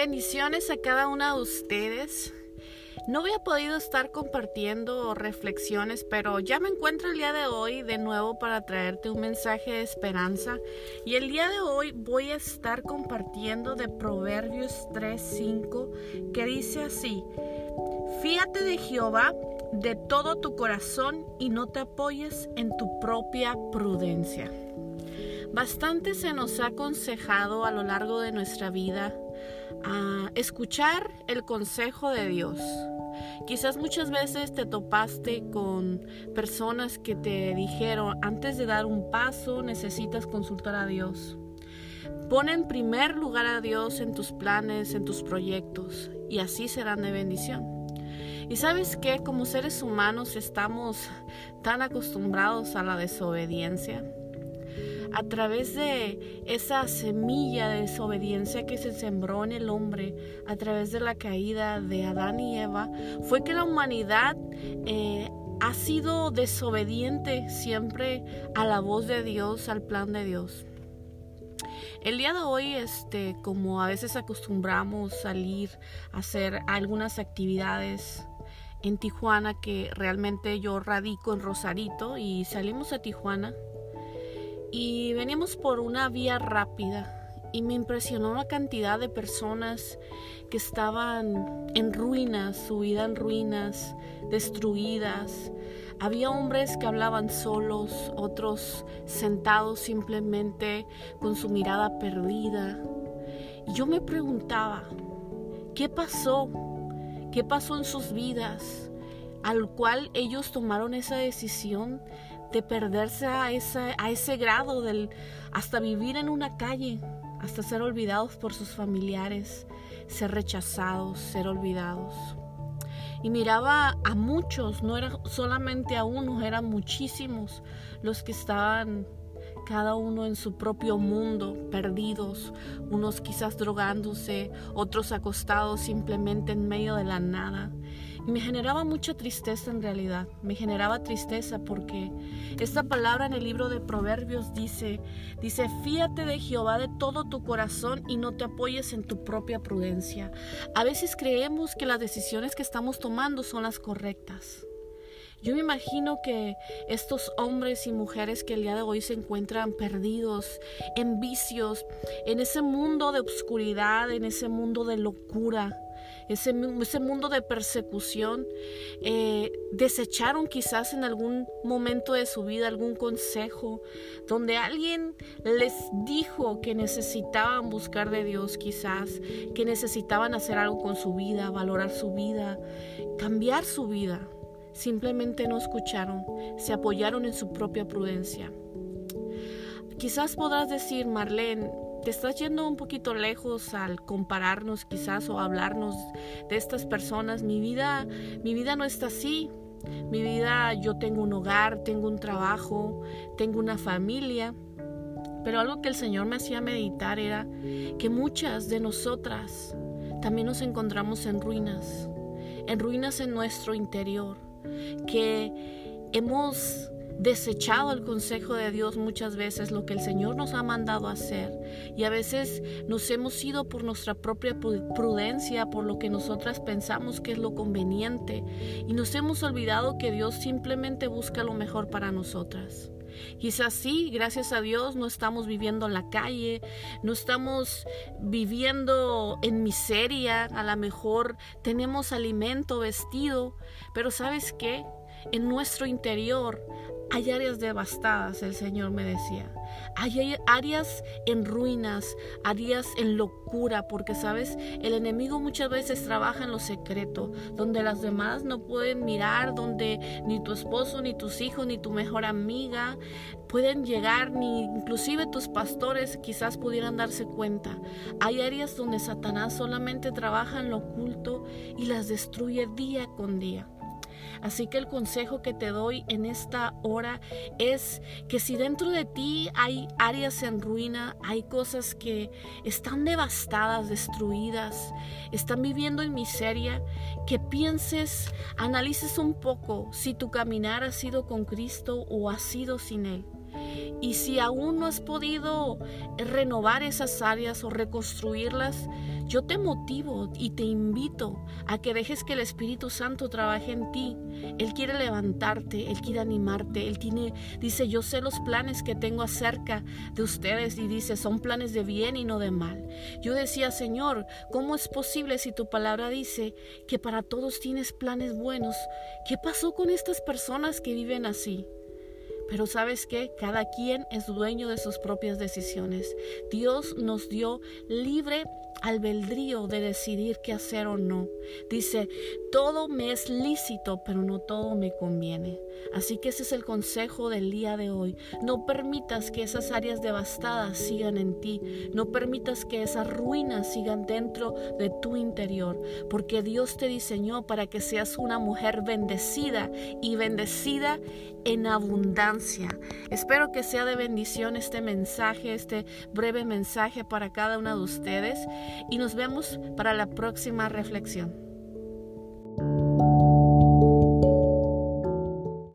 Bendiciones a cada una de ustedes. No había podido estar compartiendo reflexiones, pero ya me encuentro el día de hoy de nuevo para traerte un mensaje de esperanza. Y el día de hoy voy a estar compartiendo de Proverbios 3:5 que dice así: Fíate de Jehová de todo tu corazón y no te apoyes en tu propia prudencia. Bastante se nos ha aconsejado a lo largo de nuestra vida a escuchar el consejo de Dios. Quizás muchas veces te topaste con personas que te dijeron, antes de dar un paso necesitas consultar a Dios. Pon en primer lugar a Dios en tus planes, en tus proyectos, y así serán de bendición. Y sabes que como seres humanos estamos tan acostumbrados a la desobediencia a través de esa semilla de desobediencia que se sembró en el hombre a través de la caída de Adán y Eva, fue que la humanidad eh, ha sido desobediente siempre a la voz de Dios, al plan de Dios. El día de hoy, este, como a veces acostumbramos salir a hacer algunas actividades en Tijuana, que realmente yo radico en Rosarito y salimos a Tijuana y veníamos por una vía rápida y me impresionó la cantidad de personas que estaban en ruinas, su vida en ruinas, destruidas. Había hombres que hablaban solos, otros sentados simplemente con su mirada perdida. Y yo me preguntaba, ¿qué pasó? ¿Qué pasó en sus vidas? Al cual ellos tomaron esa decisión de perderse a, esa, a ese grado del hasta vivir en una calle, hasta ser olvidados por sus familiares, ser rechazados, ser olvidados. Y miraba a muchos, no era solamente a uno, eran muchísimos los que estaban cada uno en su propio mundo, perdidos, unos quizás drogándose, otros acostados simplemente en medio de la nada. Y me generaba mucha tristeza en realidad, me generaba tristeza porque esta palabra en el libro de Proverbios dice, dice, fíate de Jehová de todo tu corazón y no te apoyes en tu propia prudencia. A veces creemos que las decisiones que estamos tomando son las correctas. Yo me imagino que estos hombres y mujeres que el día de hoy se encuentran perdidos en vicios, en ese mundo de oscuridad, en ese mundo de locura, ese, ese mundo de persecución, eh, desecharon quizás en algún momento de su vida algún consejo donde alguien les dijo que necesitaban buscar de Dios quizás, que necesitaban hacer algo con su vida, valorar su vida, cambiar su vida. Simplemente no escucharon, se apoyaron en su propia prudencia. Quizás podrás decir, Marlene, te estás yendo un poquito lejos al compararnos quizás o hablarnos de estas personas. Mi vida, mi vida no está así. Mi vida, yo tengo un hogar, tengo un trabajo, tengo una familia. Pero algo que el Señor me hacía meditar era que muchas de nosotras también nos encontramos en ruinas, en ruinas en nuestro interior, que hemos desechado el consejo de Dios muchas veces, lo que el Señor nos ha mandado hacer. Y a veces nos hemos ido por nuestra propia prudencia, por lo que nosotras pensamos que es lo conveniente. Y nos hemos olvidado que Dios simplemente busca lo mejor para nosotras. Quizás sí, gracias a Dios, no estamos viviendo en la calle, no estamos viviendo en miseria, a lo mejor tenemos alimento, vestido, pero ¿sabes qué? En nuestro interior hay áreas devastadas, el Señor me decía. Hay áreas en ruinas, áreas en locura, porque sabes, el enemigo muchas veces trabaja en lo secreto, donde las demás no pueden mirar, donde ni tu esposo, ni tus hijos, ni tu mejor amiga pueden llegar, ni inclusive tus pastores quizás pudieran darse cuenta. Hay áreas donde Satanás solamente trabaja en lo oculto y las destruye día con día. Así que el consejo que te doy en esta hora es que si dentro de ti hay áreas en ruina, hay cosas que están devastadas, destruidas, están viviendo en miseria, que pienses, analices un poco si tu caminar ha sido con Cristo o ha sido sin Él. Y si aún no has podido renovar esas áreas o reconstruirlas, yo te motivo y te invito a que dejes que el Espíritu Santo trabaje en ti. Él quiere levantarte, Él quiere animarte, Él tiene, dice, yo sé los planes que tengo acerca de ustedes y dice, son planes de bien y no de mal. Yo decía, Señor, ¿cómo es posible si tu palabra dice que para todos tienes planes buenos? ¿Qué pasó con estas personas que viven así? Pero sabes que cada quien es dueño de sus propias decisiones. Dios nos dio libre albedrío de decidir qué hacer o no. Dice, todo me es lícito, pero no todo me conviene. Así que ese es el consejo del día de hoy. No permitas que esas áreas devastadas sigan en ti. No permitas que esas ruinas sigan dentro de tu interior, porque Dios te diseñó para que seas una mujer bendecida y bendecida en abundancia. Espero que sea de bendición este mensaje, este breve mensaje para cada una de ustedes y nos vemos para la próxima reflexión.